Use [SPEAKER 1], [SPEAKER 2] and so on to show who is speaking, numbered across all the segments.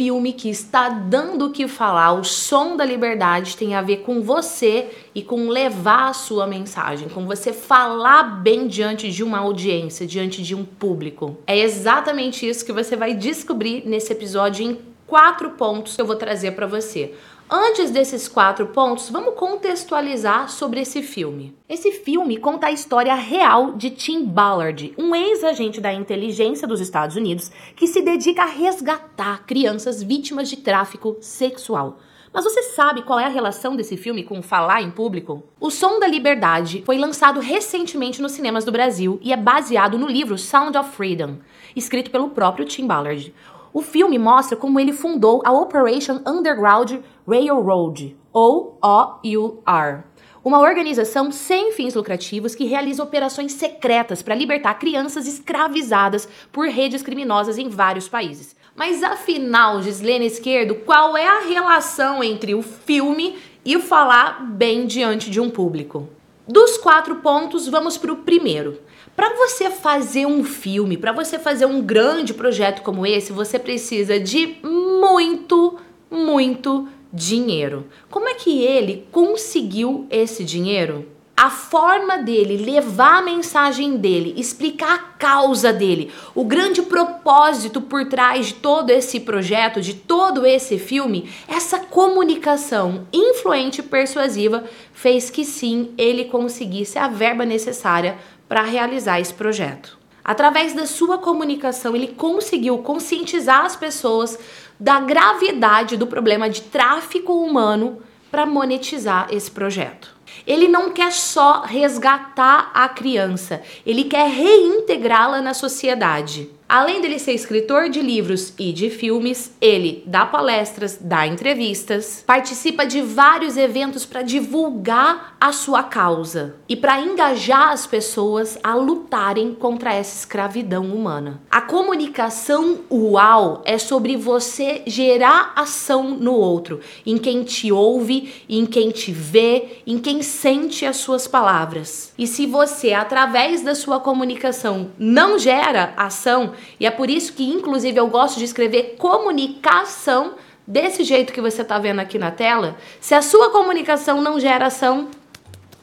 [SPEAKER 1] filme que está dando o que falar, o som da liberdade tem a ver com você e com levar a sua mensagem, com você falar bem diante de uma audiência, diante de um público. É exatamente isso que você vai descobrir nesse episódio em quatro pontos que eu vou trazer para você. Antes desses quatro pontos, vamos contextualizar sobre esse filme. Esse filme conta a história real de Tim Ballard, um ex-agente da inteligência dos Estados Unidos que se dedica a resgatar crianças vítimas de tráfico sexual. Mas você sabe qual é a relação desse filme com falar em público? O Som da Liberdade foi lançado recentemente nos cinemas do Brasil e é baseado no livro Sound of Freedom, escrito pelo próprio Tim Ballard. O filme mostra como ele fundou a Operation Underground Railroad, ou OUR, uma organização sem fins lucrativos que realiza operações secretas para libertar crianças escravizadas por redes criminosas em vários países. Mas afinal, Gislene Esquerdo, qual é a relação entre o filme e falar bem diante de um público? Dos quatro pontos, vamos para o primeiro. Para você fazer um filme, para você fazer um grande projeto como esse, você precisa de muito, muito dinheiro. Como é que ele conseguiu esse dinheiro? A forma dele levar a mensagem dele, explicar a causa dele, o grande propósito por trás de todo esse projeto, de todo esse filme, essa comunicação influente e persuasiva fez que sim ele conseguisse a verba necessária para realizar esse projeto. Através da sua comunicação, ele conseguiu conscientizar as pessoas da gravidade do problema de tráfico humano para monetizar esse projeto. Ele não quer só resgatar a criança, ele quer reintegrá-la na sociedade. Além dele ser escritor de livros e de filmes, ele dá palestras, dá entrevistas, participa de vários eventos para divulgar a sua causa e para engajar as pessoas a lutarem contra essa escravidão humana. A comunicação UAU é sobre você gerar ação no outro, em quem te ouve, em quem te vê, em quem sente as suas palavras. E se você, através da sua comunicação, não gera ação, e é por isso que, inclusive, eu gosto de escrever comunicação desse jeito que você está vendo aqui na tela. Se a sua comunicação não gera ação,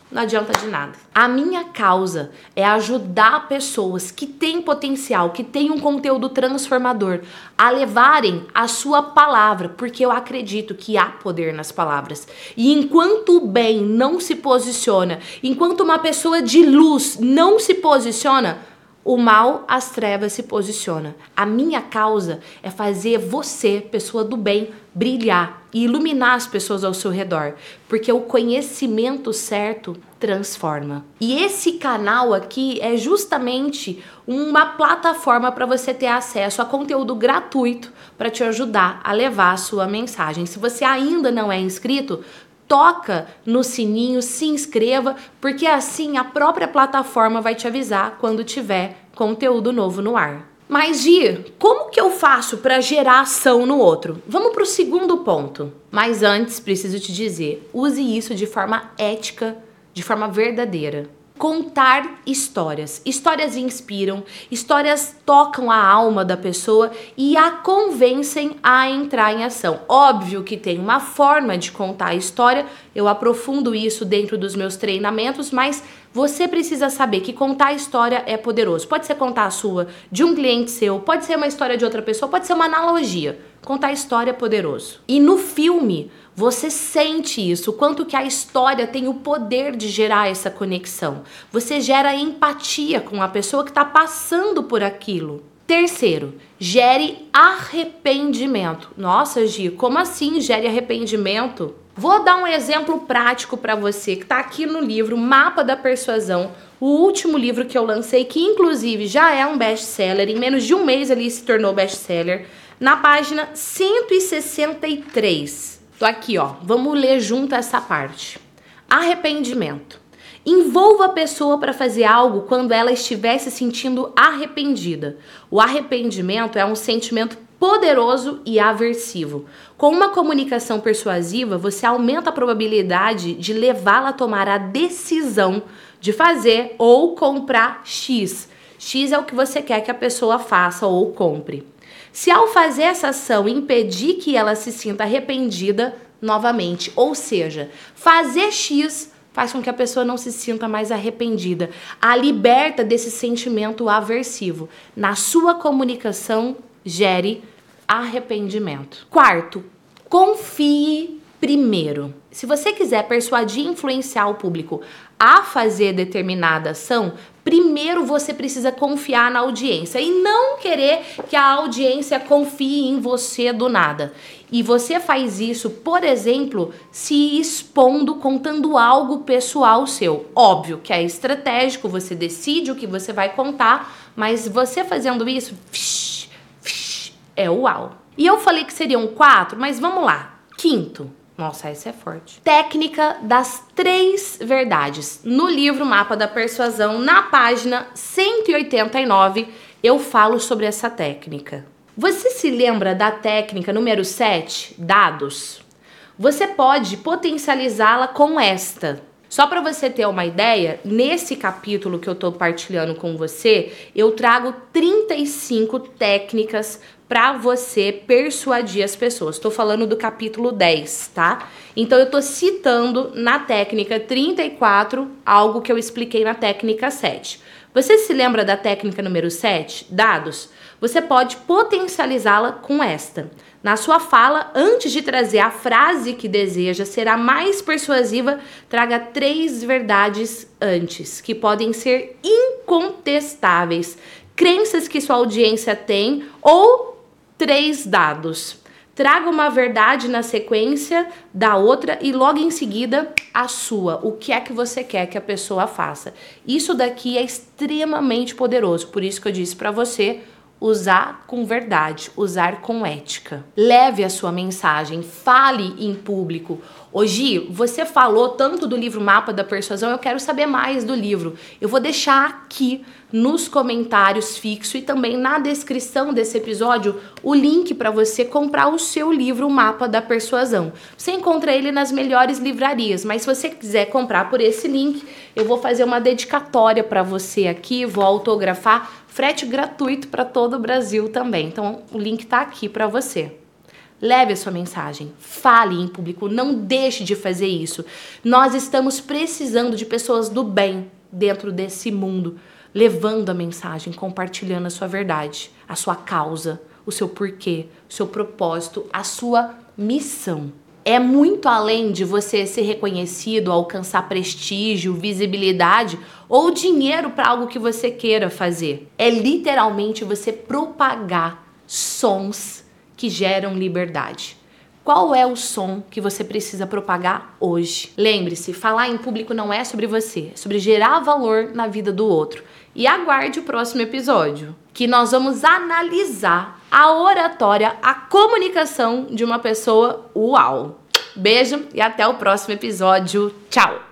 [SPEAKER 1] não adianta de nada. A minha causa é ajudar pessoas que têm potencial, que têm um conteúdo transformador, a levarem a sua palavra, porque eu acredito que há poder nas palavras. E enquanto o bem não se posiciona, enquanto uma pessoa de luz não se posiciona, o mal, as trevas se posiciona. A minha causa é fazer você, pessoa do bem, brilhar e iluminar as pessoas ao seu redor, porque o conhecimento certo transforma. E esse canal aqui é justamente uma plataforma para você ter acesso a conteúdo gratuito para te ajudar a levar a sua mensagem. Se você ainda não é inscrito, toca no sininho, se inscreva, porque assim a própria plataforma vai te avisar quando tiver conteúdo novo no ar. Mas Gi, como que eu faço para gerar ação no outro? Vamos para o segundo ponto. Mas antes, preciso te dizer, use isso de forma ética, de forma verdadeira contar histórias. Histórias inspiram, histórias tocam a alma da pessoa e a convencem a entrar em ação. Óbvio que tem uma forma de contar a história, eu aprofundo isso dentro dos meus treinamentos, mas você precisa saber que contar a história é poderoso. Pode ser contar a sua, de um cliente seu, pode ser uma história de outra pessoa, pode ser uma analogia. Contar história é poderoso. E no filme, você sente isso, o quanto que a história tem o poder de gerar essa conexão. Você gera empatia com a pessoa que está passando por aquilo. Terceiro, gere arrependimento. Nossa, Gi, como assim gere arrependimento? Vou dar um exemplo prático para você que está aqui no livro Mapa da Persuasão, o último livro que eu lancei, que inclusive já é um best-seller, em menos de um mês ele se tornou best-seller, na página 163. Tô aqui, ó. Vamos ler junto essa parte. Arrependimento. Envolva a pessoa para fazer algo quando ela estiver se sentindo arrependida. O arrependimento é um sentimento poderoso e aversivo. Com uma comunicação persuasiva, você aumenta a probabilidade de levá-la a tomar a decisão de fazer ou comprar X. X é o que você quer que a pessoa faça ou compre. Se ao fazer essa ação impedir que ela se sinta arrependida novamente, ou seja, fazer X faz com que a pessoa não se sinta mais arrependida, a liberta desse sentimento aversivo. Na sua comunicação, gere arrependimento. Quarto, confie primeiro. Se você quiser persuadir e influenciar o público a fazer determinada ação, primeiro você precisa confiar na audiência e não querer que a audiência confie em você do nada. E você faz isso, por exemplo, se expondo, contando algo pessoal seu. Óbvio que é estratégico, você decide o que você vai contar, mas você fazendo isso, é uau. E eu falei que seriam quatro, mas vamos lá. Quinto, nossa, esse é forte. Técnica das três verdades. No livro Mapa da Persuasão, na página 189, eu falo sobre essa técnica. Você se lembra da técnica número 7, dados? Você pode potencializá-la com esta. Só para você ter uma ideia, nesse capítulo que eu estou partilhando com você, eu trago 35 técnicas para você persuadir as pessoas. Estou falando do capítulo 10, tá? Então eu estou citando na técnica 34 algo que eu expliquei na técnica 7. Você se lembra da técnica número 7, dados? Você pode potencializá-la com esta. Na sua fala, antes de trazer a frase que deseja ser a mais persuasiva, traga três verdades antes, que podem ser incontestáveis, crenças que sua audiência tem ou três dados. Traga uma verdade na sequência da outra e logo em seguida a sua. O que é que você quer que a pessoa faça? Isso daqui é extremamente poderoso, por isso que eu disse para você usar com verdade, usar com ética. Leve a sua mensagem, fale em público. Hoje, você falou tanto do livro Mapa da Persuasão, eu quero saber mais do livro. Eu vou deixar aqui nos comentários fixo e também na descrição desse episódio o link para você comprar o seu livro Mapa da Persuasão. Você encontra ele nas melhores livrarias, mas se você quiser comprar por esse link, eu vou fazer uma dedicatória para você aqui, vou autografar frete gratuito para todo o Brasil também. Então o link está aqui para você. Leve a sua mensagem, fale em público, não deixe de fazer isso. Nós estamos precisando de pessoas do bem dentro desse mundo levando a mensagem, compartilhando a sua verdade, a sua causa, o seu porquê, o seu propósito, a sua missão. É muito além de você ser reconhecido, alcançar prestígio, visibilidade ou dinheiro para algo que você queira fazer. É literalmente você propagar sons que geram liberdade. Qual é o som que você precisa propagar hoje? Lembre-se, falar em público não é sobre você, é sobre gerar valor na vida do outro. E aguarde o próximo episódio, que nós vamos analisar a oratória, a comunicação de uma pessoa uau. Beijo e até o próximo episódio. Tchau!